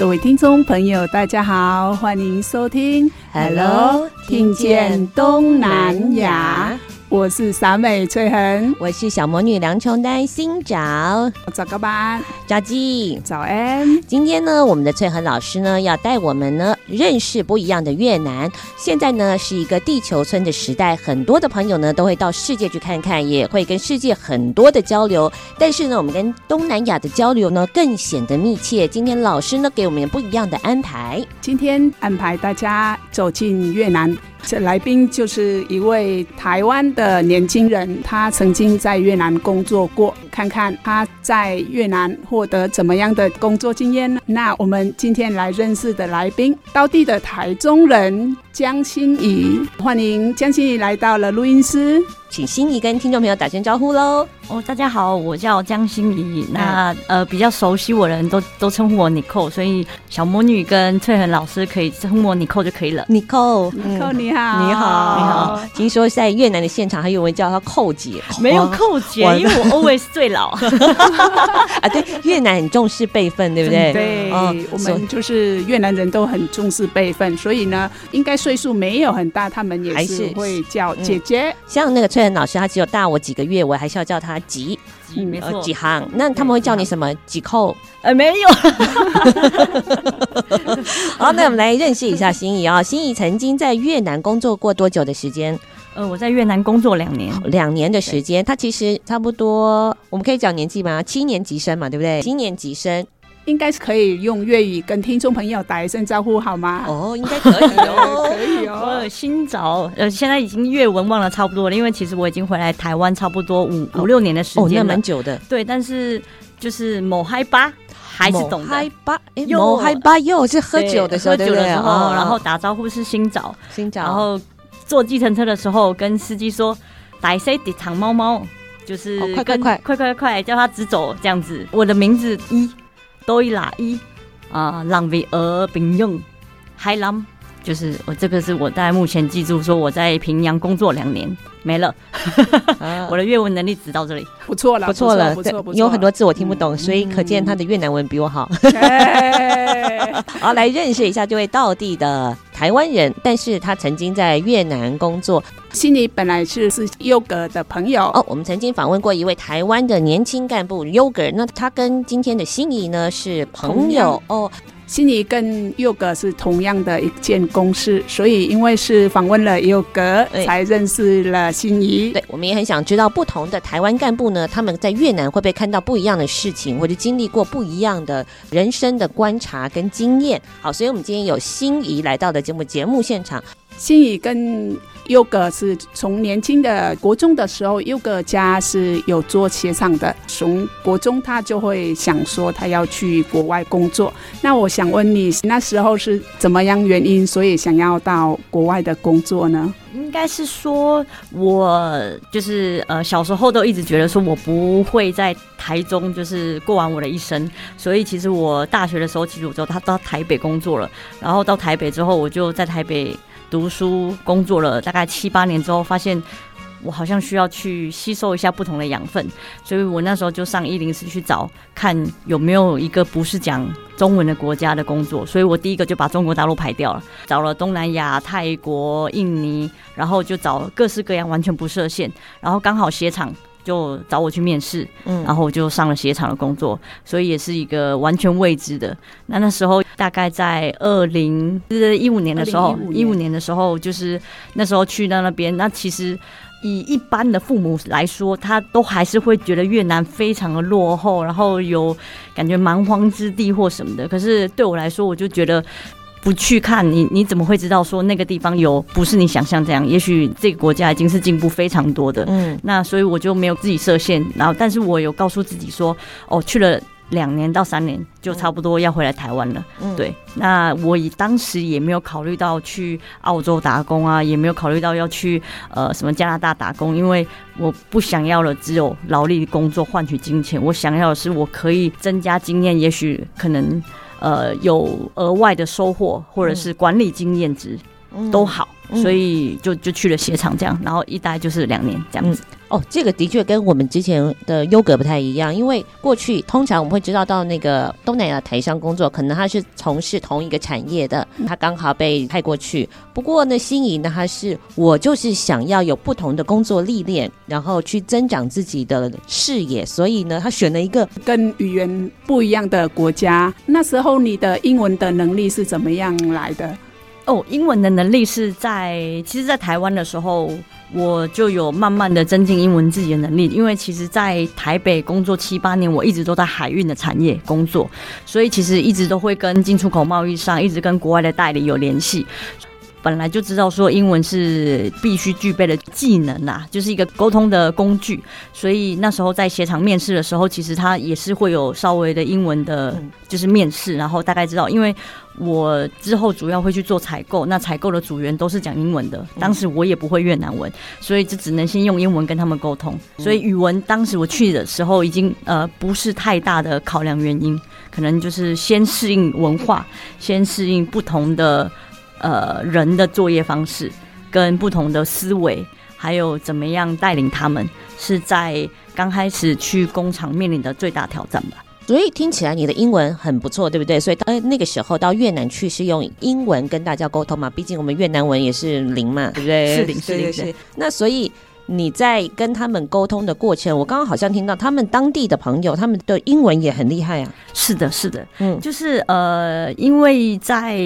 各位听众朋友，大家好，欢迎收听 Hello，听见东南亚。我是傻美翠恒，我是小魔女梁琼丹，新找，早个班，早记，早安。今天呢，我们的翠恒老师呢，要带我们呢认识不一样的越南。现在呢，是一个地球村的时代，很多的朋友呢都会到世界去看看，也会跟世界很多的交流。但是呢，我们跟东南亚的交流呢更显得密切。今天老师呢给我们不一样的安排，今天安排大家走进越南。这来宾就是一位台湾的年轻人，他曾经在越南工作过，看看他在越南获得怎么样的工作经验呢？那我们今天来认识的来宾，当地的台中人江心怡，欢迎江心怡来到了录音室。请心怡跟听众朋友打声招呼喽！哦，大家好，我叫江心怡。那呃，比较熟悉我的人都都称呼我 Nicole，所以小魔女跟翠恒老师可以称呼我 Nicole 就可以了。Nicole，Nicole，你好，你好，你好。听说在越南的现场还有人叫她寇姐，没有寇姐，因为我 always 最 老。啊，对，越南很重视辈分，对不对？对，我们就是越南人都很重视辈分，所以呢，应该岁数没有很大，他们也是会叫姐姐，像那个翠。老师他只有大我几个月，我还是要叫他吉吉，没错，吉航。那他们会叫你什么？吉扣？呃，没有。好，那我们来认识一下心怡啊。心怡曾经在越南工作过多久的时间？呃，我在越南工作两年，两年的时间。他其实差不多，我们可以讲年纪吗？七年级生嘛，对不对？七年级生。应该是可以用粤语跟听众朋友打一声招呼，好吗？哦，应该可以哦，可以哦。新早，呃，现在已经粤文忘了差不多了，因为其实我已经回来台湾差不多五五六年的时间了，哦，那蛮久的。对，但是就是某嗨吧还是懂的。嗨吧，某嗨吧又是喝酒的时候，喝酒的时候，然后打招呼是新早，新早，然后坐计程车的时候跟司机说“大西的长猫猫”，就是快快快快快快叫他直走这样子。我的名字一。多一拉一啊，浪费而并用海浪，就是我这个是我大概目前记住说我在平阳工作两年没了，我的越文能力只到这里，不错了，不错了，不错不错，有很多字我听不懂，所以可见他的越南文比我好。好，来认识一下这位道地的台湾人，但是他曾经在越南工作。心怡本来是是优格的朋友。哦，我们曾经访问过一位台湾的年轻干部优格，那他跟今天的心仪呢是朋友。哦。欣怡跟佑格是同样的一间公司，所以因为是访问了佑格，才认识了欣怡。对，我们也很想知道不同的台湾干部呢，他们在越南会不会看到不一样的事情，或者经历过不一样的人生的观察跟经验。好，所以我们今天有心怡来到的节目节目现场。欣怡跟优格是从年轻的国中的时候，优格家是有做鞋厂的。从国中他就会想说他要去国外工作。那我想问你，那时候是怎么样原因，所以想要到国外的工作呢？应该是说，我就是呃小时候都一直觉得说我不会在台中就是过完我的一生。所以其实我大学的时候，其实我就他到台北工作了。然后到台北之后，我就在台北。读书工作了大概七八年之后，发现我好像需要去吸收一下不同的养分，所以我那时候就上一零四去找看有没有一个不是讲中文的国家的工作，所以我第一个就把中国大陆排掉了，找了东南亚、泰国、印尼，然后就找各式各样完全不设限，然后刚好鞋厂就找我去面试，嗯，然后我就上了鞋厂的工作，所以也是一个完全未知的。那那时候大概在二零一五年的时候，一五年的时候，就是那时候去到那边，那其实以一般的父母来说，他都还是会觉得越南非常的落后，然后有感觉蛮荒之地或什么的。可是对我来说，我就觉得。不去看你，你怎么会知道说那个地方有不是你想象这样？也许这个国家已经是进步非常多的。嗯，那所以我就没有自己设限，然后但是我有告诉自己说，哦，去了两年到三年就差不多要回来台湾了。嗯，对。那我以当时也没有考虑到去澳洲打工啊，也没有考虑到要去呃什么加拿大打工，因为我不想要了只有劳力工作换取金钱，我想要的是我可以增加经验，也许可能。呃，有额外的收获，或者是管理经验值，都好，所以就就去了鞋厂这样，然后一待就是两年这样子。哦，这个的确跟我们之前的优格不太一样，因为过去通常我们会知道到那个东南亚台商工作，可能他是从事同一个产业的，他刚好被派过去。不过呢，心仪呢，他是我就是想要有不同的工作历练，然后去增长自己的视野，所以呢，他选了一个跟语言不一样的国家。那时候你的英文的能力是怎么样来的？哦，英文的能力是在其实，在台湾的时候。我就有慢慢的增进英文自己的能力，因为其实，在台北工作七八年，我一直都在海运的产业工作，所以其实一直都会跟进出口贸易上，一直跟国外的代理有联系。本来就知道说英文是必须具备的技能啦，就是一个沟通的工具。所以那时候在鞋厂面试的时候，其实他也是会有稍微的英文的，就是面试，然后大概知道，因为我之后主要会去做采购，那采购的组员都是讲英文的，当时我也不会越南文，所以就只能先用英文跟他们沟通。所以语文当时我去的时候已经呃不是太大的考量原因，可能就是先适应文化，先适应不同的。呃，人的作业方式跟不同的思维，还有怎么样带领他们，是在刚开始去工厂面临的最大挑战吧。所以听起来你的英文很不错，对不对？所以当那个时候到越南去是用英文跟大家沟通嘛？毕竟我们越南文也是零嘛，对不对？是零，是零，是。那所以。你在跟他们沟通的过程，我刚刚好像听到他们当地的朋友，他们的英文也很厉害啊。是的，是的，嗯，就是呃，因为在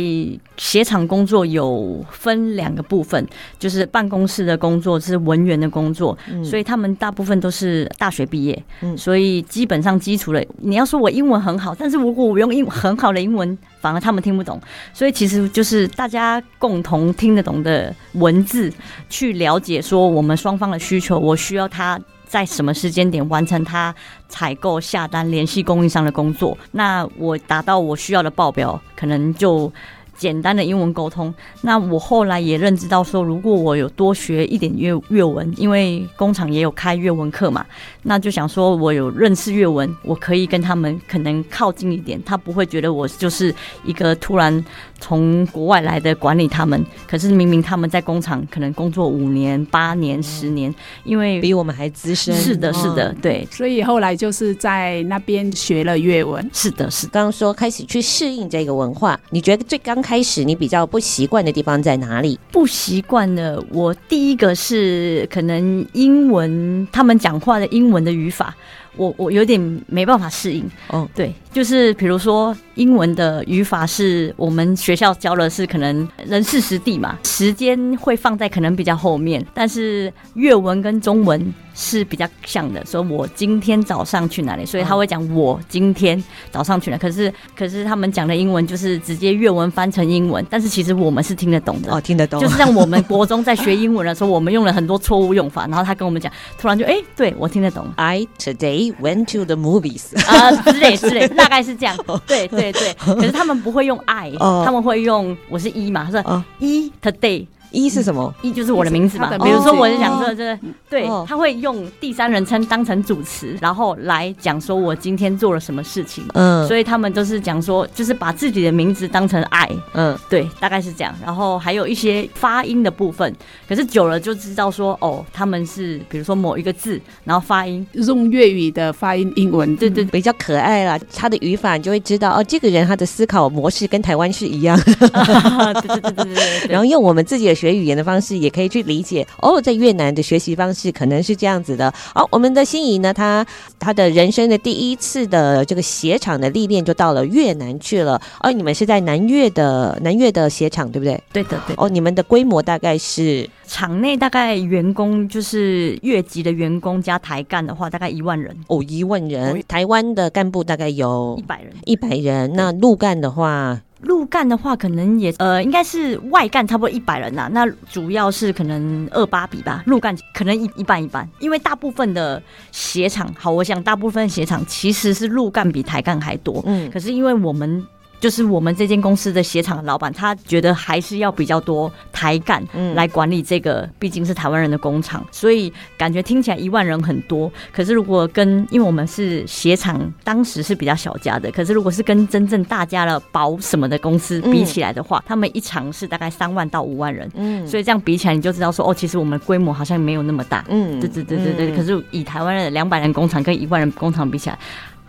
鞋厂工作有分两个部分，就是办公室的工作是文员的工作，嗯，所以他们大部分都是大学毕业，嗯，所以基本上基础的，你要说我英文很好，但是如果我用英很好的英文。反而他们听不懂，所以其实就是大家共同听得懂的文字，去了解说我们双方需求，我需要他在什么时间点完成他采购、下单、联系供应商的工作，那我达到我需要的报表，可能就。简单的英文沟通，那我后来也认知到说，如果我有多学一点粤粤文，因为工厂也有开粤文课嘛，那就想说我有认识粤文，我可以跟他们可能靠近一点，他不会觉得我就是一个突然从国外来的管理他们，可是明明他们在工厂可能工作五年、八年、十年，因为比我们还资深。是的，是的，对，所以后来就是在那边学了粤文。是的，是刚刚说开始去适应这个文化，你觉得最刚开始你比较不习惯的地方在哪里？不习惯的，我第一个是可能英文，他们讲话的英文的语法，我我有点没办法适应。哦，对，就是比如说英文的语法是我们学校教的是可能人事实地嘛，时间会放在可能比较后面，但是粤文跟中文。是比较像的，说我今天早上去哪里，所以他会讲我今天早上去哪。可是，可是他们讲的英文就是直接粤文翻成英文，但是其实我们是听得懂的。哦，听得懂。就是像我们国中在学英文的时候，我们用了很多错误用法，然后他跟我们讲，突然就哎、欸，对我听得懂。I today went to the movies 啊、呃，之类之类，大概是这样。对对对，可是他们不会用 I，他们会用我是一嘛，他说一 today。一是什么？一就是我的名字嘛。比如说，我是讲说，这个对，他会用第三人称当成主词，然后来讲说我今天做了什么事情。嗯，所以他们都是讲说，就是把自己的名字当成爱。嗯，对，大概是这样。然后还有一些发音的部分，可是久了就知道说，哦，他们是比如说某一个字，然后发音用粤语的发音英文，对对，比较可爱啦。他的语法你就会知道，哦，这个人他的思考模式跟台湾是一样。对对对对对。然后用我们自己的。学语言的方式，也可以去理解哦，在越南的学习方式可能是这样子的。好，我们的心仪呢，他他的人生的第一次的这个鞋厂的历练就到了越南去了。哦，你们是在南越的南越的鞋厂，对不对？对的，对。哦，你们的规模大概是？厂内大概员工就是越级的员工加台干的话，大概一万人。哦，一万人。台湾的干部大概有一百人，一百人。那陆干的话，陆干的话可能也呃，应该是外干差不多一百人呐、啊。那主要是可能二八比吧，陆干可能一一半一半。因为大部分的鞋厂，好，我想大部分鞋厂其实是陆干比台干还多。嗯，可是因为我们。就是我们这间公司的鞋厂的老板，他觉得还是要比较多台干来管理这个，毕竟是台湾人的工厂，所以感觉听起来一万人很多。可是如果跟，因为我们是鞋厂，当时是比较小家的，可是如果是跟真正大家的保什么的公司比起来的话，他们一厂是大概三万到五万人，嗯，所以这样比起来，你就知道说，哦，其实我们规模好像没有那么大，嗯，对对对对对。可是以台湾的两百人工厂跟一万人工厂比起来。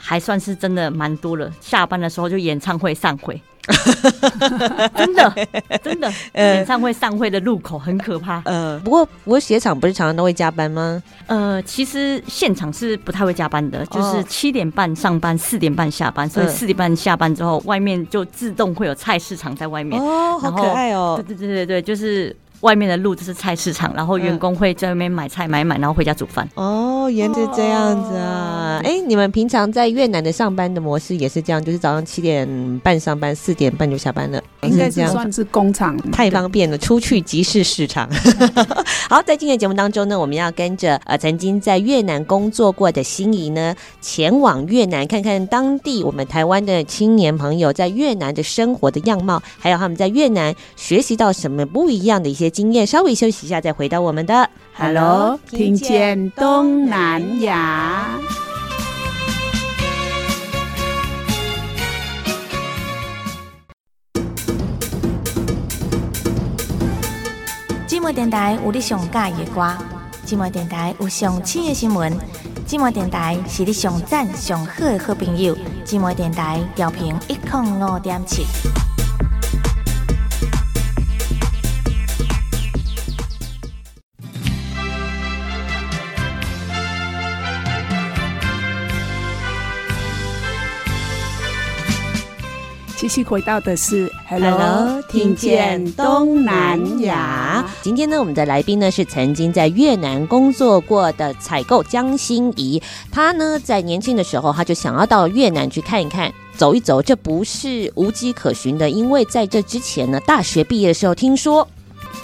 还算是真的蛮多了，下班的时候就演唱会散会，真的真的，演唱会散会的路口很可怕。呃，不过不过鞋厂不是常常都会加班吗？呃，其实现场是不太会加班的，就是七点半上班，四点半下班，所以四点半下班之后，外面就自动会有菜市场在外面。哦，好可爱哦！对对对对对，就是。外面的路就是菜市场，然后员工会在外面买菜买买，然后回家煮饭。哦，原来是这样子啊！哎、哦欸，你们平常在越南的上班的模式也是这样，就是早上七点半上班，四点半就下班了。应该这样算是工厂，太方便了，出去即是市场。好，在今天节目当中呢，我们要跟着呃曾经在越南工作过的心仪呢，前往越南看看当地我们台湾的青年朋友在越南的生活的样貌，还有他们在越南学习到什么不一样的一些经验。稍微休息一下，再回到我们的 Hello，听见东南亚。寂寞电台有你上喜欢的歌，寂寞电台有上新的新闻，寂寞电台是你上赞上好的好朋友，寂寞电台调频一零五点七。继续回到的是 Hello，听见东南亚。今天呢，我们的来宾呢是曾经在越南工作过的采购江心怡。她呢在年轻的时候，她就想要到越南去看一看、走一走。这不是无迹可寻的，因为在这之前呢，大学毕业的时候听说。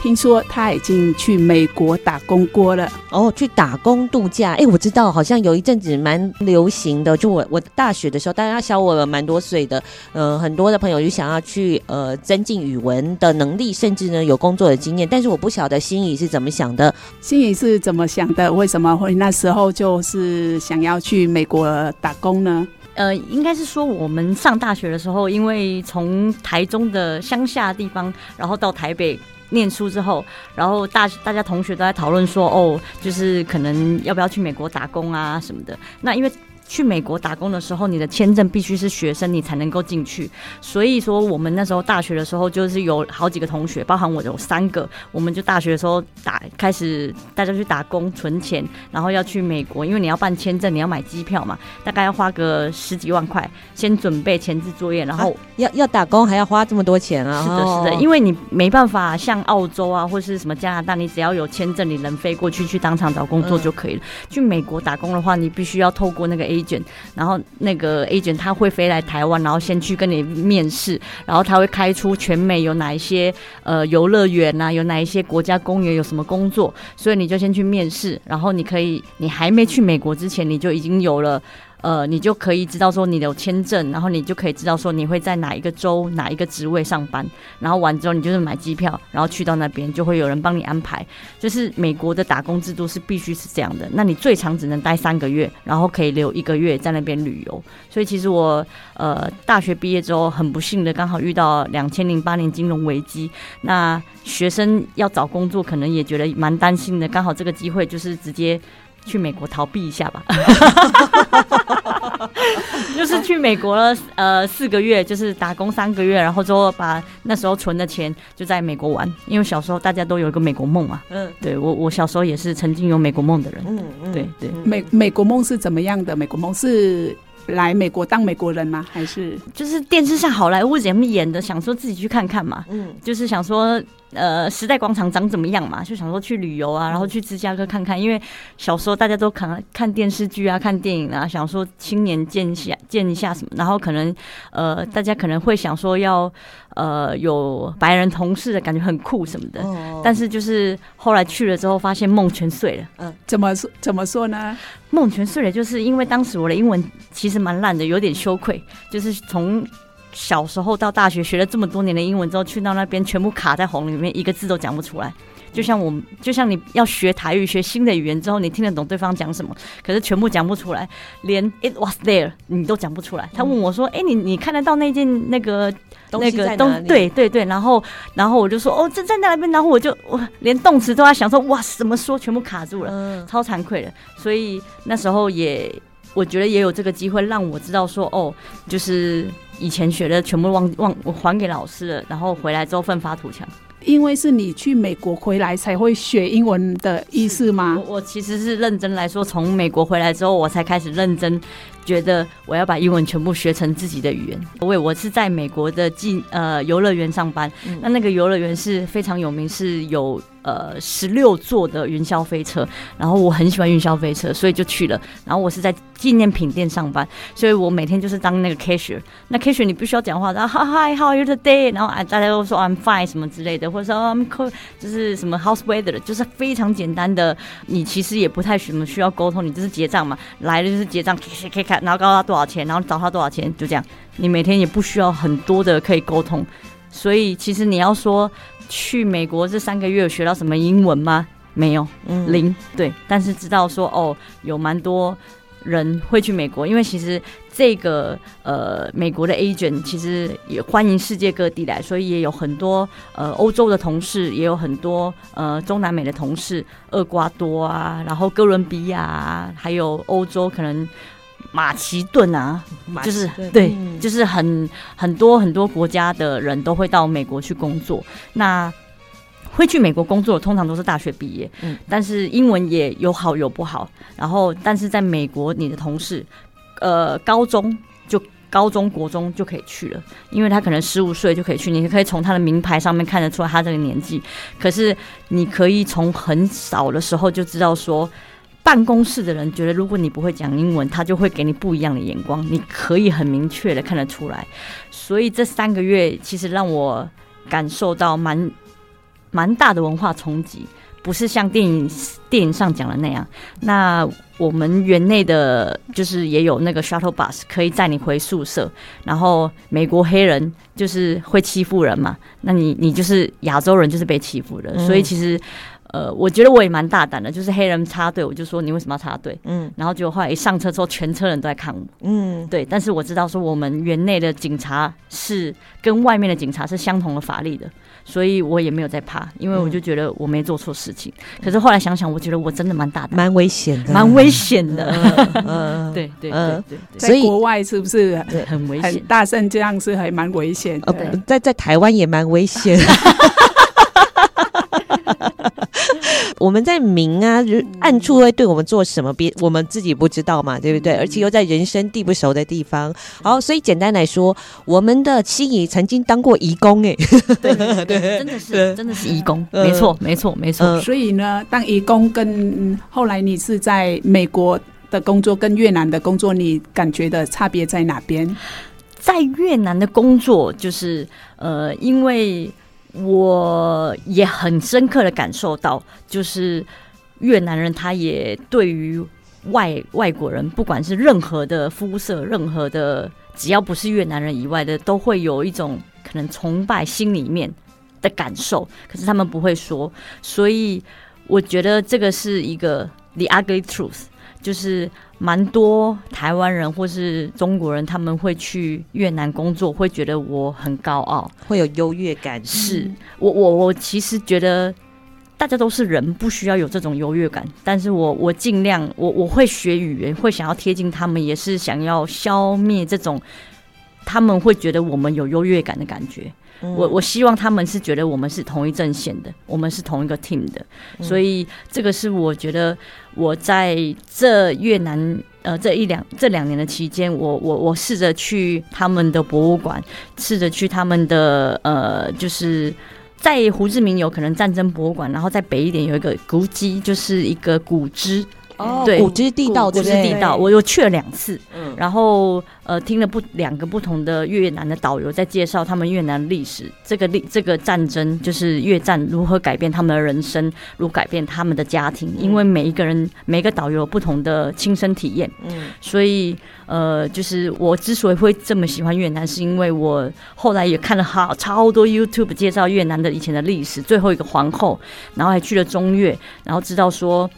听说他已经去美国打工过了哦，去打工度假。哎，我知道，好像有一阵子蛮流行的。就我我大学的时候，大家小我蛮多岁的，呃，很多的朋友就想要去呃增进语文的能力，甚至呢有工作的经验。但是我不晓得心怡是怎么想的。心怡是怎么想的？为什么会那时候就是想要去美国打工呢？呃，应该是说我们上大学的时候，因为从台中的乡下地方，然后到台北。念书之后，然后大大家同学都在讨论说，哦，就是可能要不要去美国打工啊什么的。那因为。去美国打工的时候，你的签证必须是学生，你才能够进去。所以说，我们那时候大学的时候，就是有好几个同学，包含我有三个，我们就大学的时候打开始大家去打工存钱，然后要去美国，因为你要办签证，你要买机票嘛，大概要花个十几万块，先准备前置作业，然后、啊、要要打工还要花这么多钱啊？是的，是的，因为你没办法像澳洲啊，或是什么加拿大，你只要有签证，你能飞过去去当场找工作就可以了。嗯、去美国打工的话，你必须要透过那个 A。卷然后那个 agent 他会飞来台湾，然后先去跟你面试，然后他会开出全美有哪一些呃游乐园啊，有哪一些国家公园有什么工作，所以你就先去面试，然后你可以，你还没去美国之前，你就已经有了。呃，你就可以知道说你有签证，然后你就可以知道说你会在哪一个州哪一个职位上班，然后完之后你就是买机票，然后去到那边就会有人帮你安排。就是美国的打工制度是必须是这样的，那你最长只能待三个月，然后可以留一个月在那边旅游。所以其实我呃大学毕业之后很不幸的刚好遇到两千零八年金融危机，那学生要找工作可能也觉得蛮担心的，刚好这个机会就是直接。去美国逃避一下吧。就是去美国了，呃，四个月，就是打工三个月，然后之后把那时候存的钱就在美国玩，因为小时候大家都有一个美国梦嘛。嗯，对我，我小时候也是曾经有美国梦的人。嗯嗯，对对，美美国梦是怎么样的？美国梦是。来美国当美国人吗？还是就是电视上好莱坞节目演的，想说自己去看看嘛。嗯，就是想说，呃，时代广场长怎么样嘛？就想说去旅游啊，然后去芝加哥看看。因为小时候大家都看看电视剧啊，看电影啊，想说青年见一下见一下什么。然后可能呃，大家可能会想说要呃有白人同事的感觉很酷什么的。哦。但是就是后来去了之后，发现梦全碎了。嗯，怎么说怎么说呢？梦全碎了，就是因为当时我的英文其实蛮烂的，有点羞愧。就是从小时候到大学学了这么多年的英文之后，去到那边全部卡在红里面，一个字都讲不出来。就像我，就像你要学台语，学新的语言之后，你听得懂对方讲什么，可是全部讲不出来，连 it was there 你都讲不出来。他问我说：“哎、欸，你你看得到那件那个那个东？对对对。”然后然后我就说：“哦，这在那边。”然后我就我连动词都在想说：“哇，怎么说？全部卡住了，超惭愧的。”所以那时候也我觉得也有这个机会让我知道说：“哦，就是以前学的全部忘忘我还给老师了，然后回来之后奋发图强。”因为是你去美国回来才会学英文的意思吗？我我其实是认真来说，从美国回来之后，我才开始认真觉得我要把英文全部学成自己的语言。因为我是在美国的进呃游乐园上班，那那个游乐园是非常有名，是有。呃，十六座的云霄飞车，然后我很喜欢云霄飞车，所以就去了。然后我是在纪念品店上班，所以我每天就是当那个 cashier。那 cashier 你不需要讲话，然后 Hi，How are you today？然后啊大家都说 I'm fine 什么之类的，或者说 I'm cool，就是什么 house weather，就是非常简单的。你其实也不太什么需要沟通，你就是结账嘛，来了就是结账，可以看，然后告诉他多少钱，然后找他多少钱，就这样。你每天也不需要很多的可以沟通，所以其实你要说。去美国这三个月有学到什么英文吗？没有，嗯、零。对，但是知道说哦，有蛮多人会去美国，因为其实这个呃美国的 agent 其实也欢迎世界各地来，所以也有很多呃欧洲的同事，也有很多呃中南美的同事，厄瓜多啊，然后哥伦比亚啊，还有欧洲可能。马其顿啊，就是对，就是很很多很多国家的人都会到美国去工作。那会去美国工作的通常都是大学毕业，嗯，但是英文也有好有不好。然后，但是在美国，你的同事，呃，高中就高中国中就可以去了，因为他可能十五岁就可以去，你可以从他的名牌上面看得出来他这个年纪。可是你可以从很少的时候就知道说。办公室的人觉得，如果你不会讲英文，他就会给你不一样的眼光。你可以很明确的看得出来。所以这三个月其实让我感受到蛮蛮大的文化冲击，不是像电影电影上讲的那样。那我们园内的，就是也有那个 shuttle bus 可以载你回宿舍。然后美国黑人就是会欺负人嘛，那你你就是亚洲人就是被欺负的，所以其实。呃，我觉得我也蛮大胆的，就是黑人插队，我就说你为什么要插队？嗯，然后结果后来一上车之后，全车人都在看我。嗯，对，但是我知道说我们园内的警察是跟外面的警察是相同的法力的，所以我也没有在怕，因为我就觉得我没做错事情。嗯、可是后来想想，我觉得我真的蛮大胆，蛮危险的，蛮危险的。嗯，对对对对，对，在国外是不是很危险？大声这样是还蛮危险的。呃，在在台湾也蛮危险。我们在明啊，暗处会对我们做什么？别我们自己不知道嘛，对不对？而且又在人生地不熟的地方。好，所以简单来说，我们的心仪曾经当过义工，哎，对对对，真的是真的是义工，没错没错没错。所以呢，当义工跟后来你是在美国的工作跟越南的工作，你感觉的差别在哪边？在越南的工作，就是呃，因为。我也很深刻的感受到，就是越南人他也对于外外国人，不管是任何的肤色，任何的只要不是越南人以外的，都会有一种可能崇拜心里面的感受，可是他们不会说，所以我觉得这个是一个 the ugly truth。就是蛮多台湾人或是中国人，他们会去越南工作，会觉得我很高傲，会有优越感。是我我我其实觉得大家都是人，不需要有这种优越感。但是我我尽量，我我会学语言，会想要贴近他们，也是想要消灭这种他们会觉得我们有优越感的感觉。嗯、我我希望他们是觉得我们是同一阵线的，我们是同一个 team 的。嗯、所以这个是我觉得我在这越南呃这一两这两年的期间，我我我试着去他们的博物馆，试着去他们的呃就是。在胡志明有可能战争博物馆，然后在北一点有一个古迹，就是一个古迹。哦，对，古迹地道，古迹地道，我又去了两次，嗯，然后呃，听了不两个不同的越南的导游在介绍他们越南历史，这个历这个战争就是越战如何改变他们的人生，如何改变他们的家庭，因为每一个人每个导游有不同的亲身体验，嗯，所以呃，就是我之所以会这么喜欢越南，是因为我后来也看了好超多 YouTube 介绍越南的以前的历史，最后一个皇后，然后还去了中越，然后知道说。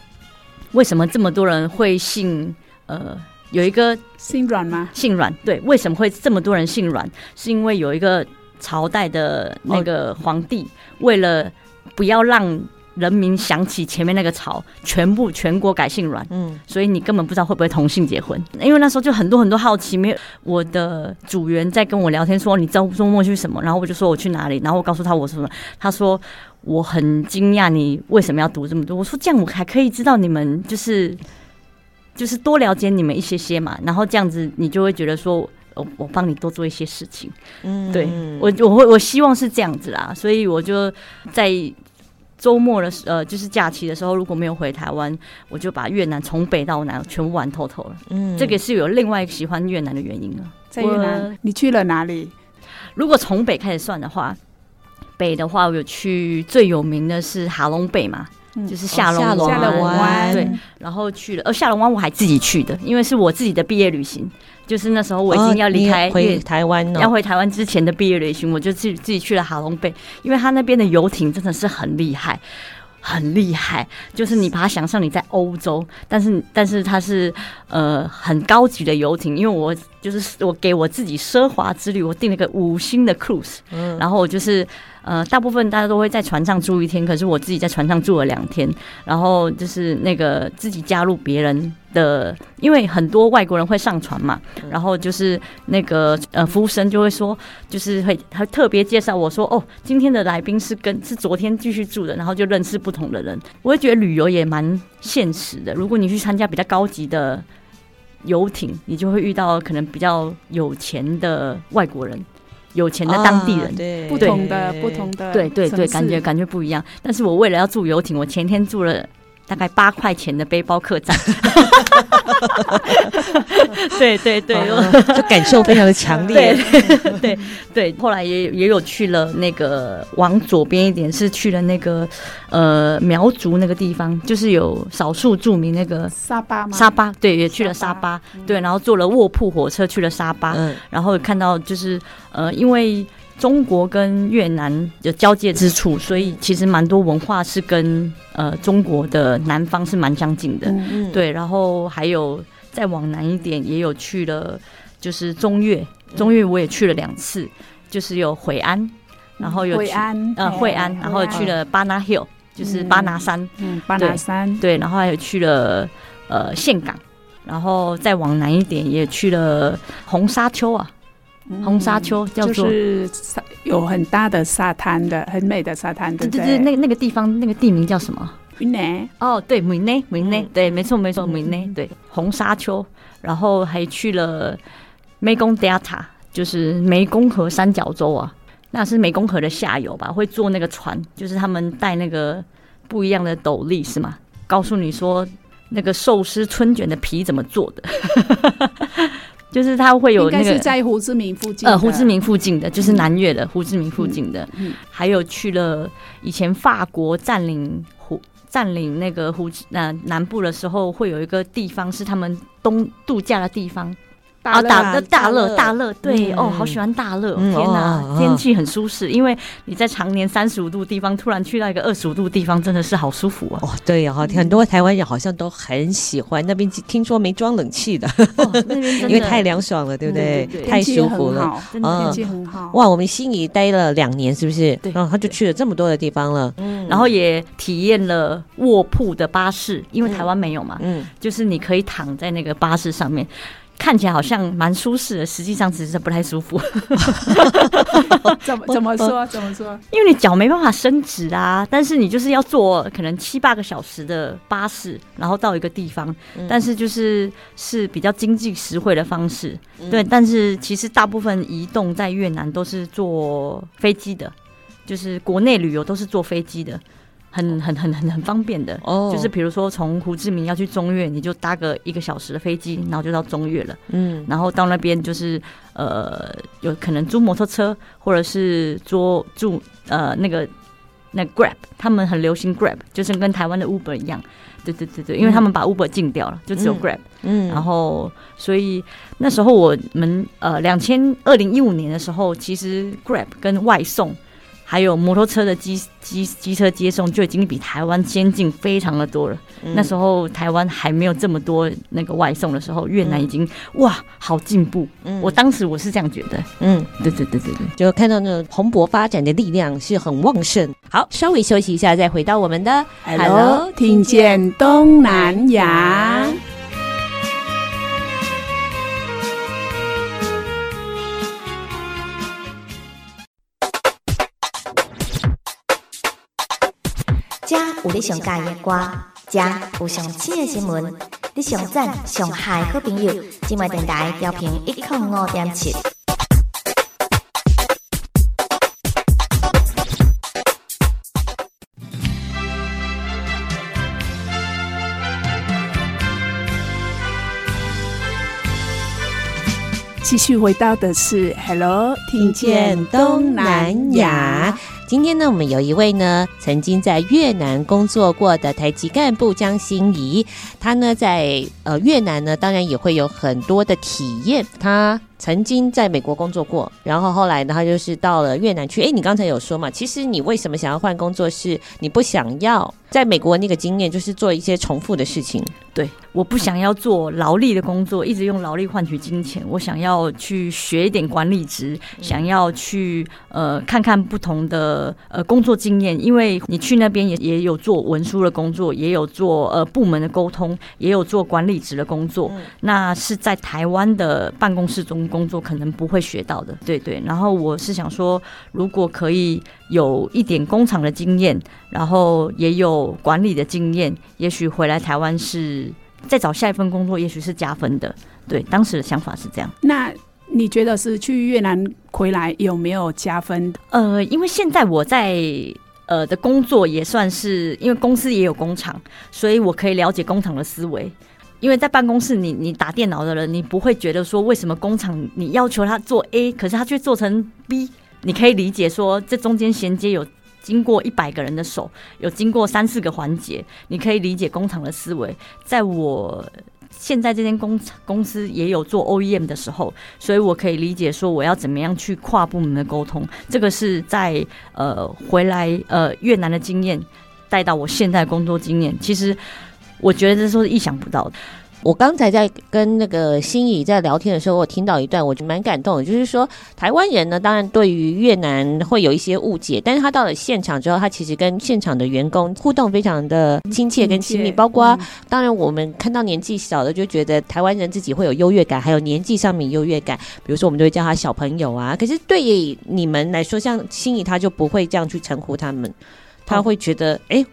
为什么这么多人会姓？呃，有一个姓阮吗？姓阮，对。为什么会这么多人姓阮？是因为有一个朝代的那个皇帝，为了不要让人民想起前面那个朝，全部全国改姓阮。嗯，所以你根本不知道会不会同姓结婚。因为那时候就很多很多好奇，没有我的组员在跟我聊天说，你周周末去什么？然后我就说我去哪里，然后我告诉他我说什么，他说。我很惊讶，你为什么要读这么多？我说这样我还可以知道你们就是就是多了解你们一些些嘛。然后这样子你就会觉得说，我我帮你多做一些事情。嗯，对我我会我希望是这样子啦。所以我就在周末的时呃，就是假期的时候，如果没有回台湾，我就把越南从北到南全部玩透透了。嗯，这个是有另外一个喜欢越南的原因了。在越南，你去了哪里？如果从北开始算的话。北的话，我有去最有名的是哈龙北嘛，嗯、就是下龙湾，湾对，然后去了，呃，下龙湾我还自己去的，因为是我自己的毕业旅行，就是那时候我已经要离开、哦、回台湾，要回台湾之前的毕业旅行，我就自己自己去了哈龙贝，因为他那边的游艇真的是很厉害。很厉害，就是你把它想象你在欧洲，但是但是它是呃很高级的游艇，因为我就是我给我自己奢华之旅，我订了个五星的 cruise，嗯，然后我就是。呃，大部分大家都会在船上住一天，可是我自己在船上住了两天，然后就是那个自己加入别人的，因为很多外国人会上船嘛，然后就是那个呃服务生就会说，就是会他特别介绍我说，哦，今天的来宾是跟是昨天继续住的，然后就认识不同的人。我会觉得旅游也蛮现实的，如果你去参加比较高级的游艇，你就会遇到可能比较有钱的外国人。有钱的当地人，啊、对不同的不同的，对对对，感觉感觉不一样。但是我为了要住游艇，我前天住了大概八块钱的背包客栈。对 对对，就感受非常的强烈。对对对，后来也也有去了那个往左边一点，是去了那个呃苗族那个地方，就是有少数著名那个沙巴吗？沙巴对，也去了沙巴。对，然后坐了卧铺火车去了沙巴，然后看到就是呃，因为中国跟越南有交界之处，所以其实蛮多文化是跟呃中国的南方是蛮相近的。嗯。对，然后还有。再往南一点，也有去了，就是中越，中越我也去了两次，就是有惠安，然后有惠安呃惠安，然后去了巴拿 hill，就是巴拿山，嗯，巴拿山，对，然后还有去了呃岘港，然后再往南一点也去了红沙丘啊，红沙丘叫做是有很大的沙滩的，很美的沙滩，对对对，那那个地方那个地名叫什么？云南哦，对，云南，云南，对，没错，没错，云南，对，红沙丘，然后还去了湄公 Delta，就是湄公河三角洲啊，那是湄公河的下游吧？会坐那个船，就是他们带那个不一样的斗笠，是吗？告诉你说那个寿司春卷的皮怎么做的，就是它会有那个是在胡志明附近，呃，胡志明附近的，就是南越的胡志明附近的，嗯，还有去了以前法国占领胡。占领那个胡呃南部的时候，会有一个地方是他们冬度假的地方，啊，大乐大乐乐大乐，对、嗯哦，好喜欢大乐，嗯天哪，哦天气很舒适，因为你在常年三十五度地方，突然去到一个二十五度地方，真的是好舒服啊！哦，对哦，很多台湾人好像都很喜欢那边，听说没装冷气 的，因为太凉爽了，对不对？太舒服了。好，真的嗯天气很好。哇，我们心仪待了两年，是不是？对然后他就去了这么多的地方了。嗯，然后也体验了卧铺的巴士，因为台湾没有嘛，嗯，就是你可以躺在那个巴士上面。看起来好像蛮舒适的，实际上其实不太舒服。怎么怎么说？怎么说？因为你脚没办法伸直啊，但是你就是要坐可能七八个小时的巴士，然后到一个地方，但是就是是比较经济实惠的方式。对，但是其实大部分移动在越南都是坐飞机的，就是国内旅游都是坐飞机的。很很很很很方便的哦，就是比如说从胡志明要去中越，你就搭个一个小时的飞机，然后就到中越了。嗯，然后到那边就是呃，有可能租摩托车，或者是租住呃那个那 Grab，他们很流行 Grab，就是跟台湾的 Uber 一样。对对对对，因为他们把 Uber 禁掉了，就只有 Grab。嗯，然后所以那时候我们呃两千二零一五年的时候，其实 Grab 跟外送。还有摩托车的机机机车接送就已经比台湾先进非常的多了。嗯、那时候台湾还没有这么多那个外送的时候，越南已经、嗯、哇好进步。嗯，我当时我是这样觉得。嗯，对对对对对，就看到那蓬勃发展的力量是很旺盛。好，稍微休息一下，再回到我们的 Hello，听见东南亚。你上喜欢的歌，遮有上新的新闻，你上赞上嗨好朋友，今麦电台调频一零五点七。继续回到的是 Hello，听见东南亚。今天呢，我们有一位呢，曾经在越南工作过的台籍干部江心怡，她呢在呃越南呢，当然也会有很多的体验。她曾经在美国工作过，然后后来呢，他就是到了越南去。哎，你刚才有说嘛，其实你为什么想要换工作？是你不想要在美国那个经验，就是做一些重复的事情。对，我不想要做劳力的工作，一直用劳力换取金钱。我想要去学一点管理职，想要去呃看看不同的呃工作经验。因为你去那边也也有做文书的工作，也有做呃部门的沟通，也有做管理职的工作。那是在台湾的办公室中工作，可能不会学到的。对对。然后我是想说，如果可以有一点工厂的经验，然后也有管理的经验，也许回来台湾是。再找下一份工作，也许是加分的。对，当时的想法是这样。那你觉得是去越南回来有没有加分？呃，因为现在我在呃的工作也算是，因为公司也有工厂，所以我可以了解工厂的思维。因为在办公室你，你打电脑的人，你不会觉得说为什么工厂你要求他做 A，可是他却做成 B，你可以理解说这中间衔接有。经过一百个人的手，有经过三四个环节，你可以理解工厂的思维。在我现在这间公公司也有做 OEM 的时候，所以我可以理解说我要怎么样去跨部门的沟通。这个是在呃回来呃越南的经验带到我现在工作经验，其实我觉得这是意想不到的。我刚才在跟那个心怡在聊天的时候，我听到一段，我就蛮感动的。就是说，台湾人呢，当然对于越南会有一些误解，但是他到了现场之后，他其实跟现场的员工互动非常的亲切跟亲密。包括，当然我们看到年纪小的，就觉得台湾人自己会有优越感，还有年纪上面优越感。比如说，我们就会叫他小朋友啊。可是对于你们来说，像心怡，他就不会这样去称呼他们，他会觉得，哎、欸。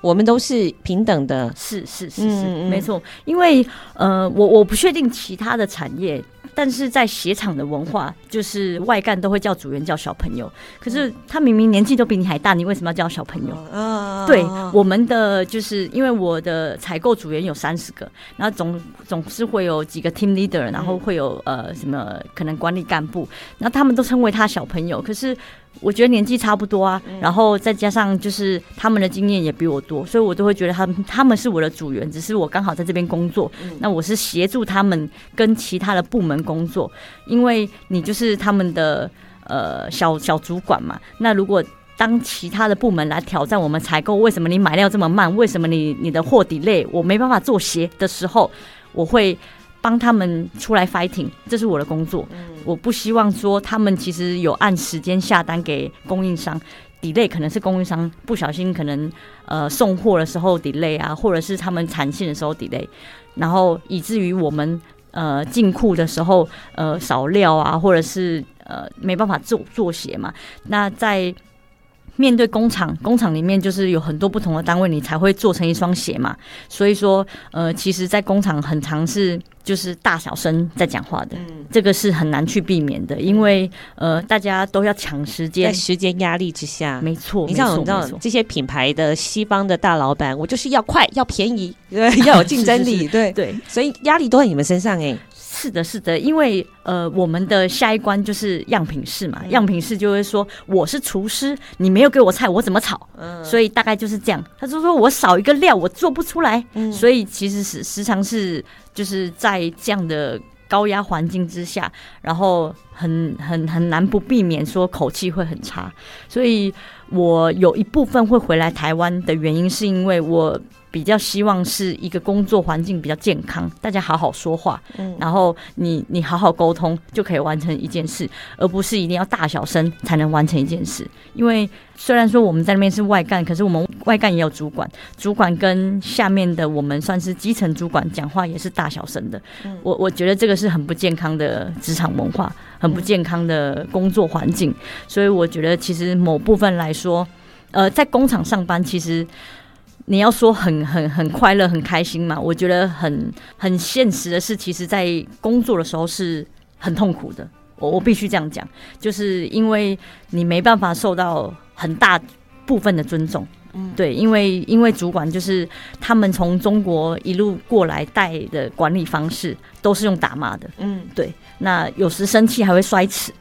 我们都是平等的，是是是是，嗯嗯没错。因为呃，我我不确定其他的产业，但是在鞋厂的文化，就是外干都会叫组员叫小朋友。可是他明明年纪都比你还大，你为什么要叫小朋友？啊，对，我们的就是因为我的采购组员有三十个，然后总总是会有几个 team leader，然后会有呃什么可能管理干部，然后他们都称为他小朋友。可是我觉得年纪差不多啊，然后再加上就是他们的经验也比我多，所以我都会觉得他们他们是我的组员，只是我刚好在这边工作，那我是协助他们跟其他的部门工作，因为你就是他们的呃小小主管嘛。那如果当其他的部门来挑战我们采购，为什么你买料这么慢？为什么你你的货 delay 我没办法做鞋的时候，我会。帮他们出来 fighting，这是我的工作。我不希望说他们其实有按时间下单给供应商，delay 可能是供应商不小心可能呃送货的时候 delay 啊，或者是他们产线的时候 delay，然后以至于我们呃进库的时候呃少料啊，或者是呃没办法做做鞋嘛。那在面对工厂，工厂里面就是有很多不同的单位，你才会做成一双鞋嘛。所以说呃，其实，在工厂很常是。就是大小声在讲话的，嗯，这个是很难去避免的，因为呃，大家都要抢时间，在时间压力之下，没错，你知道，你知道这些品牌的西方的大老板，我就是要快，要便宜，对，要有竞争力，对对，所以压力都在你们身上哎、欸。是的，是的，因为呃，我们的下一关就是样品室嘛，嗯、样品室就会说我是厨师，你没有给我菜，我怎么炒？嗯，所以大概就是这样。他就说我少一个料，我做不出来。嗯，所以其实是时常是就是在这样的高压环境之下，然后很很很难不避免说口气会很差。所以我有一部分会回来台湾的原因，是因为我。比较希望是一个工作环境比较健康，大家好好说话，嗯，然后你你好好沟通就可以完成一件事，而不是一定要大小声才能完成一件事。因为虽然说我们在那边是外干，可是我们外干也有主管，主管跟下面的我们算是基层主管讲话也是大小声的。我我觉得这个是很不健康的职场文化，很不健康的工作环境。所以我觉得其实某部分来说，呃，在工厂上班其实。你要说很很很快乐很开心嘛？我觉得很很现实的是，其实，在工作的时候是很痛苦的。我我必须这样讲，就是因为你没办法受到很大部分的尊重。嗯，对，因为因为主管就是他们从中国一路过来带的管理方式都是用打骂的。嗯，对。那有时生气还会摔齿。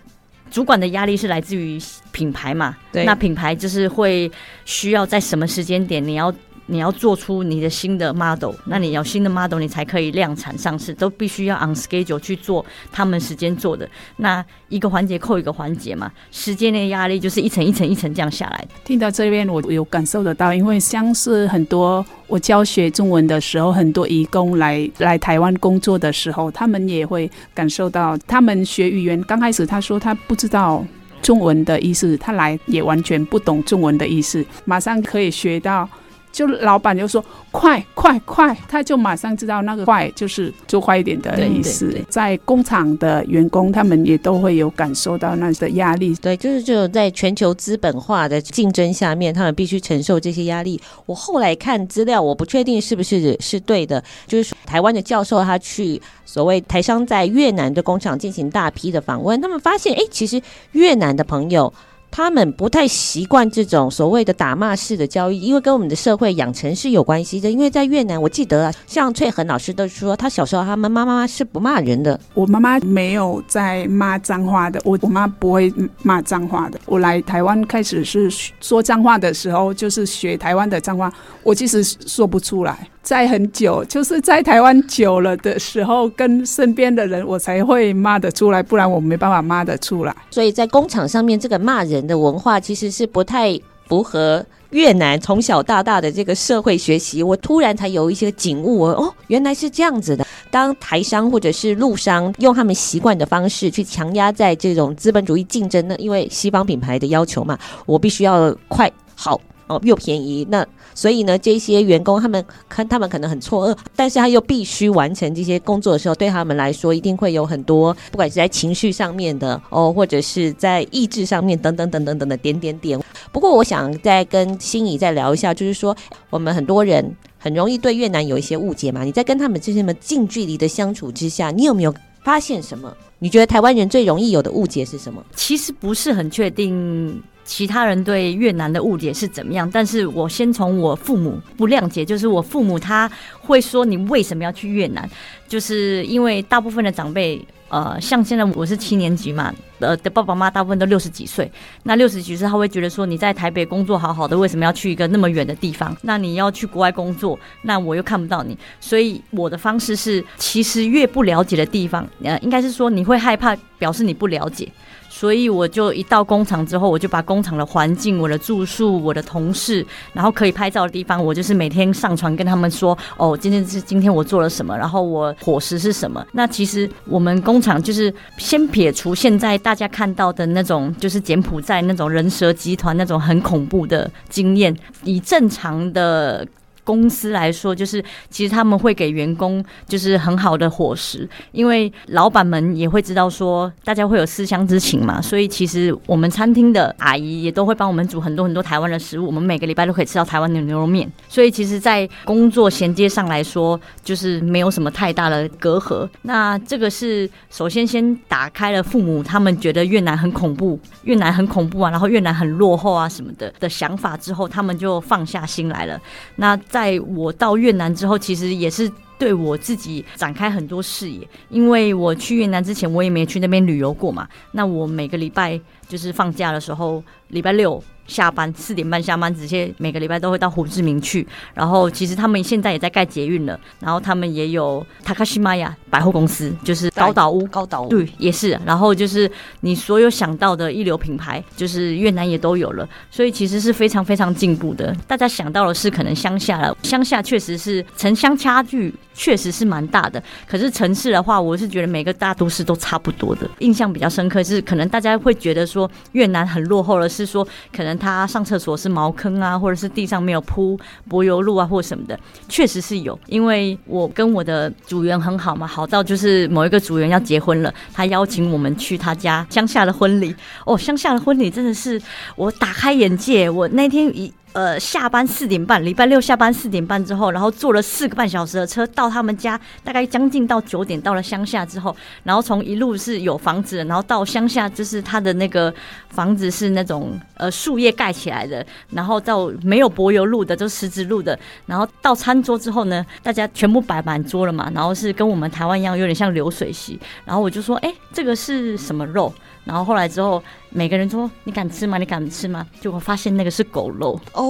主管的压力是来自于品牌嘛？对。那品牌就是会需要在什么时间点你要。你要做出你的新的 model，那你要新的 model，你才可以量产上市，都必须要 on schedule 去做他们时间做的。那一个环节扣一个环节嘛，时间的压力就是一层一层一层这样下来的。听到这边，我有感受得到，因为像是很多我教学中文的时候，很多移工来来台湾工作的时候，他们也会感受到，他们学语言刚开始，他说他不知道中文的意思，他来也完全不懂中文的意思，马上可以学到。就老板就说快快快，他就马上知道那个快就是做快一点的意思。对对对，在工厂的员工，他们也都会有感受到那的压力。对，就是这种在全球资本化的竞争下面，他们必须承受这些压力。我后来看资料，我不确定是不是是对的，就是台湾的教授他去所谓台商在越南的工厂进行大批的访问，他们发现，哎，其实越南的朋友。他们不太习惯这种所谓的打骂式的教育，因为跟我们的社会养成是有关系的。因为在越南，我记得，像翠恒老师都说，他小时候他们妈妈是不骂人的。我妈妈没有在骂脏话的，我我妈不会骂脏话的。我来台湾开始是说脏话的时候，就是学台湾的脏话，我其实说不出来。在很久，就是在台湾久了的时候，跟身边的人，我才会骂得出来，不然我没办法骂得出来。所以在工厂上面，这个骂人的文化其实是不太符合越南从小到大的这个社会学习。我突然才有一些警悟，哦，原来是这样子的。当台商或者是陆商用他们习惯的方式去强压在这种资本主义竞争呢，因为西方品牌的要求嘛，我必须要快好。哦，又便宜，那所以呢，这些员工他们看他们可能很错愕，但是他又必须完成这些工作的时候，对他们来说一定会有很多，不管是在情绪上面的哦，或者是在意志上面等等等等等的点点点。不过，我想再跟心怡再聊一下，就是说我们很多人很容易对越南有一些误解嘛。你在跟他们这些么近距离的相处之下，你有没有发现什么？你觉得台湾人最容易有的误解是什么？其实不是很确定。其他人对越南的误解是怎么样？但是我先从我父母不谅解，就是我父母他会说，你为什么要去越南？就是因为大部分的长辈，呃，像现在我是七年级嘛，呃的爸爸妈妈大部分都六十几岁，那六十几岁他会觉得说，你在台北工作好好的，为什么要去一个那么远的地方？那你要去国外工作，那我又看不到你，所以我的方式是，其实越不了解的地方，呃，应该是说你会害怕，表示你不了解。所以我就一到工厂之后，我就把工厂的环境、我的住宿、我的同事，然后可以拍照的地方，我就是每天上传跟他们说，哦，今天是今天我做了什么，然后我伙食是什么。那其实我们工厂就是先撇除现在大家看到的那种，就是柬埔寨那种人蛇集团那种很恐怖的经验，以正常的。公司来说，就是其实他们会给员工就是很好的伙食，因为老板们也会知道说大家会有思乡之情嘛，所以其实我们餐厅的阿姨也都会帮我们煮很多很多台湾的食物，我们每个礼拜都可以吃到台湾的牛肉面，所以其实，在工作衔接上来说，就是没有什么太大的隔阂。那这个是首先先打开了父母他们觉得越南很恐怖，越南很恐怖啊，然后越南很落后啊什么的的想法之后，他们就放下心来了。那在在我到越南之后，其实也是对我自己展开很多视野，因为我去越南之前，我也没去那边旅游过嘛。那我每个礼拜就是放假的时候，礼拜六。下班四点半下班，直接每个礼拜都会到胡志明去。然后其实他们现在也在盖捷运了，然后他们也有 Takashimaya 百货公司，就是高岛屋，高岛屋对，也是。然后就是你所有想到的一流品牌，就是越南也都有了。所以其实是非常非常进步的。大家想到的是可能乡下了，乡下确实是城乡差距确实是蛮大的。可是城市的话，我是觉得每个大都市都差不多的。印象比较深刻是，可能大家会觉得说说越南很落后了，是说可能。他上厕所是茅坑啊，或者是地上没有铺柏油路啊，或什么的，确实是有。因为我跟我的组员很好嘛，好到就是某一个组员要结婚了，他邀请我们去他家乡下的婚礼。哦，乡下的婚礼真的是我打开眼界。我那天一。呃，下班四点半，礼拜六下班四点半之后，然后坐了四个半小时的车到他们家，大概将近到九点，到了乡下之后，然后从一路是有房子，然后到乡下就是他的那个房子是那种呃树叶盖起来的，然后到没有柏油路的，都石子路的，然后到餐桌之后呢，大家全部摆满桌了嘛，然后是跟我们台湾一样，有点像流水席，然后我就说，哎，这个是什么肉？然后后来之后，每个人说：“你敢吃吗？你敢吃吗？”结果发现那个是狗肉哦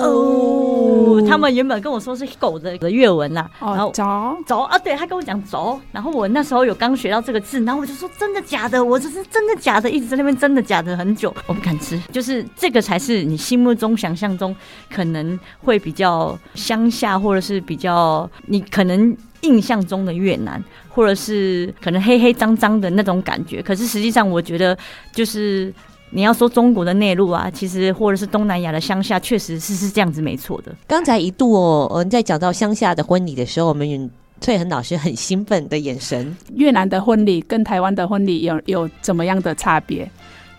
哦。他们原本跟我说是狗的的粤文啦，然后走走啊，对他跟我讲走。然后我那时候有刚学到这个字，然后我就说：“真的假的？我这是真的假的？”一直在那边真的假的很久，我不敢吃。就是这个才是你心目中想象中可能会比较乡下，或者是比较你可能。印象中的越南，或者是可能黑黑脏脏的那种感觉，可是实际上我觉得，就是你要说中国的内陆啊，其实或者是东南亚的乡下，确实是是这样子没错的。刚才一度哦，我们在讲到乡下的婚礼的时候，我们翠恒老师很兴奋的眼神。越南的婚礼跟台湾的婚礼有有怎么样的差别？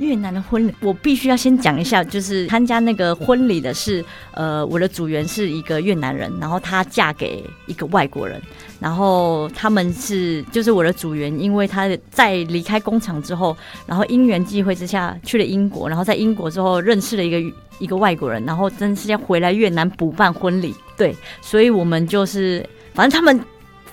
越南的婚礼，我必须要先讲一下，就是参加那个婚礼的是，呃，我的组员是一个越南人，然后她嫁给一个外国人，然后他们是，就是我的组员，因为他在离开工厂之后，然后因缘际会之下去了英国，然后在英国之后认识了一个一个外国人，然后真是要回来越南补办婚礼，对，所以我们就是，反正他们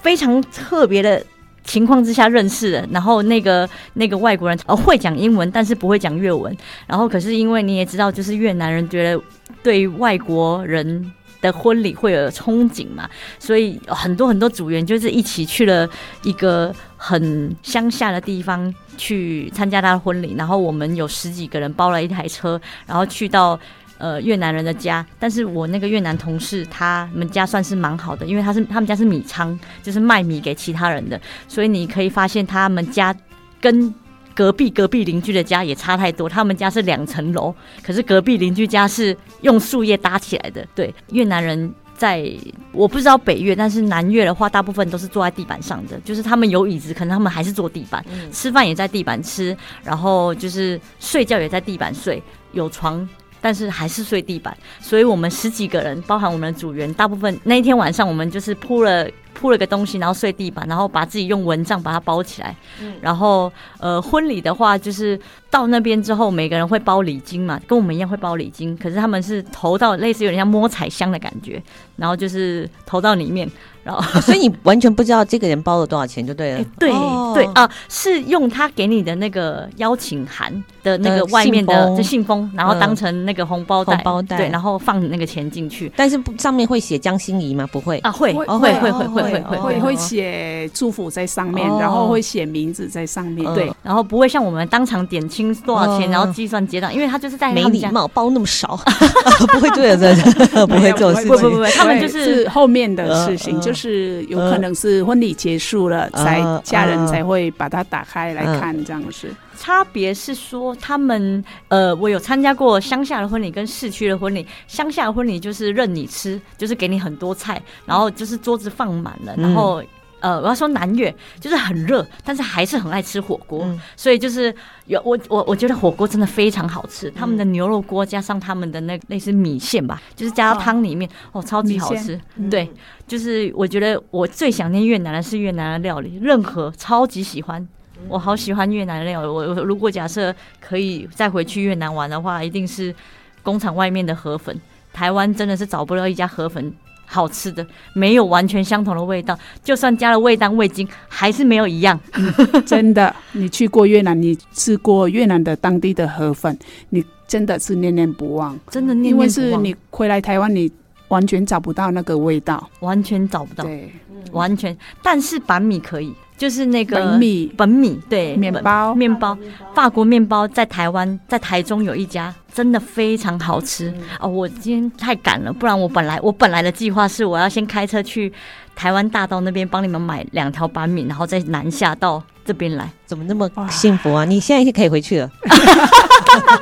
非常特别的。情况之下认识的，然后那个那个外国人呃会讲英文，但是不会讲越文。然后可是因为你也知道，就是越南人觉得对外国人的婚礼会有憧憬嘛，所以很多很多组员就是一起去了一个很乡下的地方去参加他的婚礼。然后我们有十几个人包了一台车，然后去到。呃，越南人的家，但是我那个越南同事，他们家算是蛮好的，因为他是他们家是米仓，就是卖米给其他人的，所以你可以发现他们家跟隔壁隔壁邻居的家也差太多。他们家是两层楼，可是隔壁邻居家是用树叶搭起来的。对，越南人在我不知道北越，但是南越的话，大部分都是坐在地板上的，就是他们有椅子，可能他们还是坐地板，吃饭也在地板吃，然后就是睡觉也在地板睡，有床。但是还是睡地板，所以我们十几个人，包含我们的组员，大部分那一天晚上我们就是铺了铺了个东西，然后睡地板，然后把自己用蚊帐把它包起来。嗯，然后呃，婚礼的话就是到那边之后，每个人会包礼金嘛，跟我们一样会包礼金，可是他们是投到类似有点像摸彩箱的感觉，然后就是投到里面。然后所以你完全不知道这个人包了多少钱就对了。对哦对啊，是用他给你的那个邀请函的那个外面的这信封，然后当成那个红包袋，红包袋对，然后放那个钱进去。但是不上面会写江心怡吗？不会啊，会会会会会会会会会写祝福在上面，然后会写名字在上面。对，然后不会像我们当场点清多少钱，然后计算结账，因为他就是在没礼貌，包那么少，不会对的，不会做事情。不不不，他们就是后面的事情，就是有可能是婚礼结束了，才家人才会把它打开来看，这样是。差别是说，他们呃，我有参加过乡下的婚礼跟市区的婚礼。乡下的婚礼就是任你吃，就是给你很多菜，然后就是桌子放满了，然后。呃，我要说南越就是很热，但是还是很爱吃火锅，嗯、所以就是有我我我觉得火锅真的非常好吃。嗯、他们的牛肉锅加上他们的那类似米线吧，就是加到汤里面，哦，哦，超级好吃。嗯、对，就是我觉得我最想念越南的是越南的料理，任何超级喜欢，我好喜欢越南的料理。我如果假设可以再回去越南玩的话，一定是工厂外面的河粉。台湾真的是找不到一家河粉。好吃的没有完全相同的味道，就算加了味当味精，还是没有一样。真的，你去过越南，你吃过越南的当地的河粉，你真的是念念不忘。真的念念不忘，因为是你回来台湾，你完全找不到那个味道，完全找不到。对，完全。但是板米可以。就是那个本米，本米对，面包，面包，法国面包在台湾，在台中有一家，真的非常好吃。哦。我今天太赶了，不然我本来我本来的计划是我要先开车去台湾大道那边帮你们买两条板米，然后再南下到这边来。怎么那么幸福啊？你现在就可以回去了。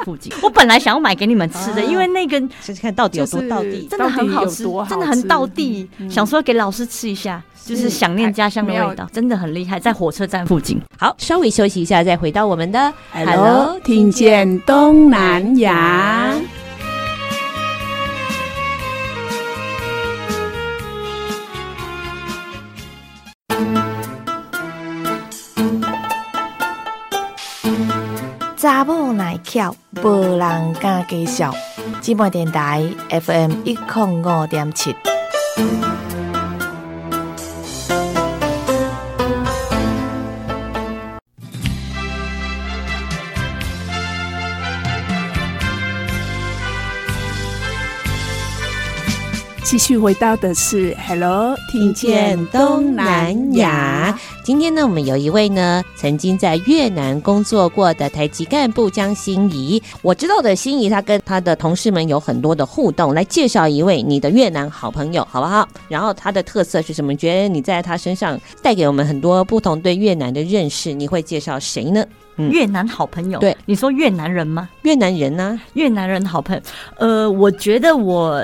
附近，我本来想要买给你们吃的，因为那个试试看到底有多到地，真的很好吃，真的很到地，想说给老师吃一下。就是想念家乡的味道，真的很厉害，在火车站附近。好，稍微休息一下，再回到我们的 Hello，听见东南亚。查某耐巧，无人敢介绍。姊妹电台 FM 一零五点七。继续回到的是 Hello，听见东南亚。今天呢，我们有一位呢，曾经在越南工作过的台籍干部江心怡。我知道的心怡，她跟她的同事们有很多的互动。来介绍一位你的越南好朋友，好不好？然后她的特色是什么？觉得你在她身上带给我们很多不同对越南的认识。你会介绍谁呢？嗯、越南好朋友？对，你说越南人吗？越南人呢、啊？越南人好朋友？呃，我觉得我。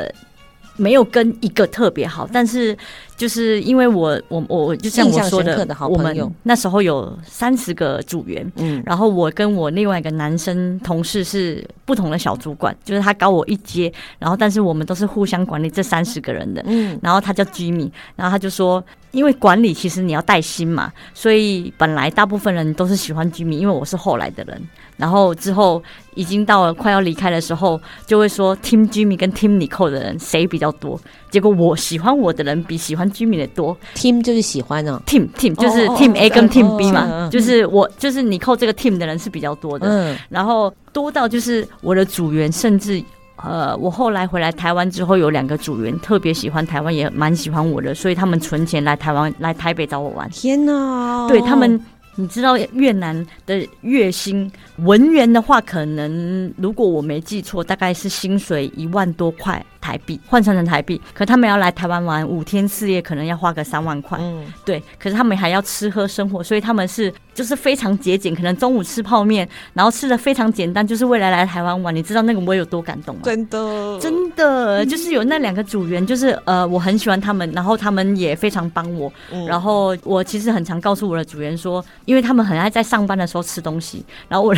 没有跟一个特别好，但是就是因为我我我就像我说的，我们那时候有三十个组员，嗯，然后我跟我另外一个男生同事是不同的小主管，就是他高我一阶，然后但是我们都是互相管理这三十个人的，嗯，然后他叫 Jimmy，然后他就说，因为管理其实你要带薪嘛，所以本来大部分人都是喜欢 Jimmy，因为我是后来的人。然后之后已经到了快要离开的时候，就会说 Team Jimmy 跟 Team Nicole 的人谁比较多？结果我喜欢我的人比喜欢 Jimmy 的多。Team 就是喜欢哦，Team Team 就是 Team A 跟 Team B 嘛，就是我就是 Nicole 这个 Team 的人是比较多的。嗯，然后多到就是我的组员，甚至呃，我后来回来台湾之后，有两个组员特别喜欢台湾，也蛮喜欢我的，所以他们存钱来台湾来台北找我玩。天哪，对他们。你知道越南的月薪文员的话，可能如果我没记错，大概是薪水一万多块台币，换算成台币。可他们要来台湾玩五天四夜，可能要花个三万块。嗯，对。可是他们还要吃喝生活，所以他们是就是非常节俭，可能中午吃泡面，然后吃的非常简单，就是为了来台湾玩。你知道那个我有多感动吗？真的，真的，就是有那两个组员，就是呃，我很喜欢他们，然后他们也非常帮我。嗯，然后我其实很常告诉我的组员说。因为他们很爱在上班的时候吃东西，然后我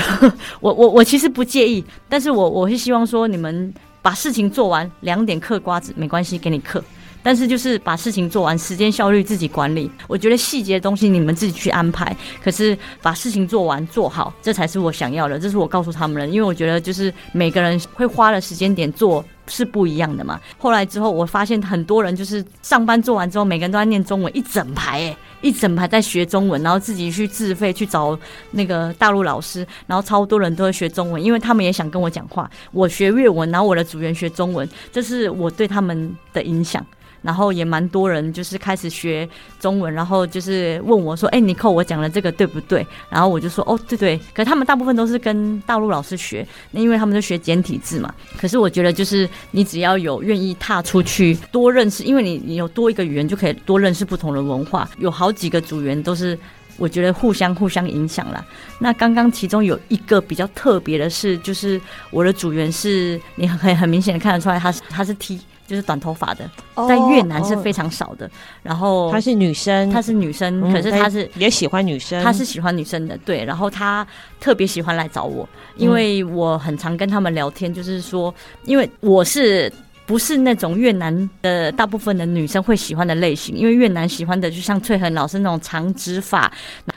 我我我其实不介意，但是我我是希望说你们把事情做完，两点嗑瓜子没关系，给你嗑，但是就是把事情做完，时间效率自己管理。我觉得细节的东西你们自己去安排，可是把事情做完做好，这才是我想要的，这是我告诉他们的，因为我觉得就是每个人会花的时间点做是不一样的嘛。后来之后，我发现很多人就是上班做完之后，每个人都在念中文，一整排哎，一整排在学中文，然后自己去自费去找那个大陆老师，然后超多人都会学中文，因为他们也想跟我讲话。我学粤文，然后我的组员学中文，这是我对他们的影响。然后也蛮多人就是开始学中文，然后就是问我说：“哎，尼可，我讲的这个对不对？”然后我就说：“哦，对对。”可是他们大部分都是跟大陆老师学，那因为他们都学简体字嘛。可是我觉得，就是你只要有愿意踏出去多认识，因为你你有多一个语言，就可以多认识不同的文化。有好几个组员都是，我觉得互相互相影响啦。那刚刚其中有一个比较特别的是，就是我的组员是你很很明显的看得出来，他是他是 T。就是短头发的，在越南是非常少的。然后她是女生，她是女生，可是她是也喜欢女生，她是喜欢女生的。对，然后她特别喜欢来找我，因为我很常跟他们聊天，就是说，因为我是不是那种越南的大部分的女生会喜欢的类型，因为越南喜欢的就像翠恒老师那种长直发。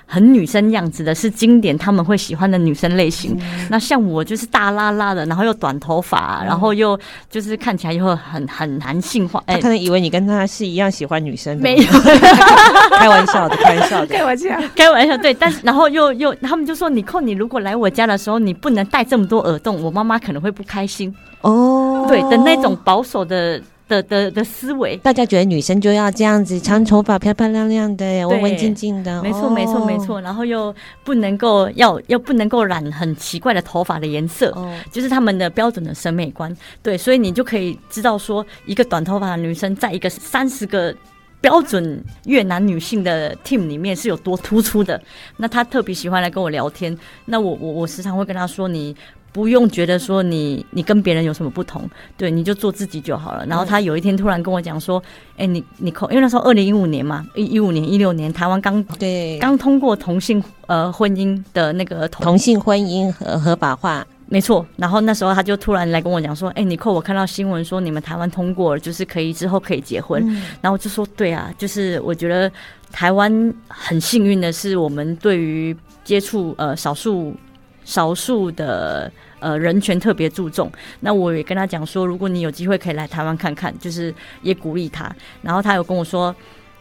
很女生样子的是经典，他们会喜欢的女生类型。嗯、那像我就是大拉拉的，然后又短头发，嗯、然后又就是看起来又很很男性化。他可能以为你跟他是一样喜欢女生，没有，开玩笑的，开玩笑的，开玩笑，开玩笑。对，但是然后又又他们就说：“你扣，你如果来我家的时候，你不能戴这么多耳洞，我妈妈可能会不开心。”哦，对的那种保守的。的的的思维，大家觉得女生就要这样子，长头发、漂漂亮亮的、文文静静的，没错没错没错。然后又不能够要又不能够染很奇怪的头发的颜色，哦、就是他们的标准的审美观。对，所以你就可以知道说，一个短头发的女生在一个三十个标准越南女性的 team 里面是有多突出的。那她特别喜欢来跟我聊天，那我我我时常会跟她说你。不用觉得说你你跟别人有什么不同，对，你就做自己就好了。然后他有一天突然跟我讲说：“哎、欸，你你扣，因为那时候二零一五年嘛，一一五年一六年，台湾刚对刚通过同性呃婚姻的那个同，同性婚姻合合法化，没错。然后那时候他就突然来跟我讲说：‘哎、欸，你扣，我看到新闻说你们台湾通过了，就是可以之后可以结婚。嗯’然后我就说：‘对啊，就是我觉得台湾很幸运的是，我们对于接触呃少数少数的。’呃，人权特别注重。那我也跟他讲说，如果你有机会可以来台湾看看，就是也鼓励他。然后他有跟我说，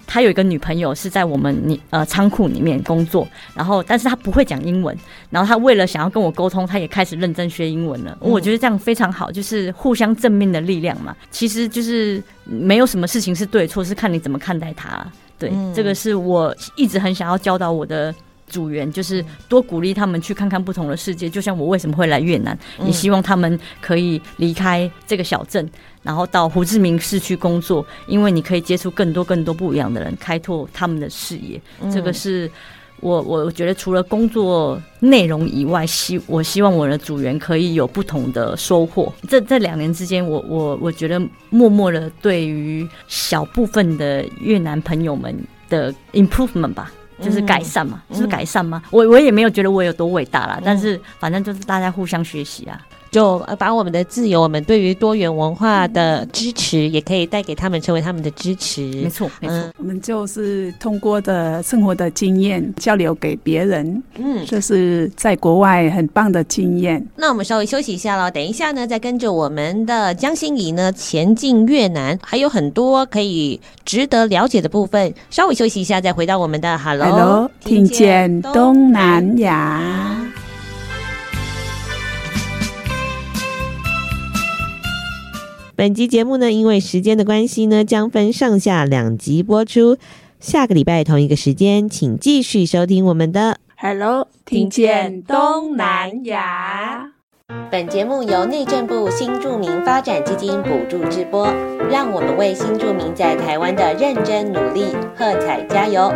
他有一个女朋友是在我们你呃仓库里面工作，然后但是他不会讲英文。然后他为了想要跟我沟通，他也开始认真学英文了。我觉得这样非常好，就是互相正面的力量嘛。其实就是没有什么事情是对错，是看你怎么看待他。对，这个是我一直很想要教导我的。组员就是多鼓励他们去看看不同的世界，就像我为什么会来越南，也希望他们可以离开这个小镇，然后到胡志明市区工作，因为你可以接触更多更多不一样的人，开拓他们的视野。这个是我我觉得除了工作内容以外，希我希望我的组员可以有不同的收获。这这两年之间，我我我觉得默默的对于小部分的越南朋友们的 improvement 吧。就是改善嘛，嗯、就是改善嘛。嗯、我我也没有觉得我有多伟大啦，嗯、但是反正就是大家互相学习啊。就把我们的自由，我们对于多元文化的支持，也可以带给他们，成为他们的支持。没错，没错。嗯、我们就是通过的生活的经验交流给别人，嗯，这是在国外很棒的经验。那我们稍微休息一下喽，等一下呢，再跟着我们的江心怡呢前进越南，还有很多可以值得了解的部分。稍微休息一下，再回到我们的 Hello，, Hello 听见东南亚。本集节目呢，因为时间的关系呢，将分上下两集播出。下个礼拜同一个时间，请继续收听我们的 Hello，听见东南亚。本节目由内政部新住民发展基金补助直播，让我们为新住民在台湾的认真努力喝彩加油。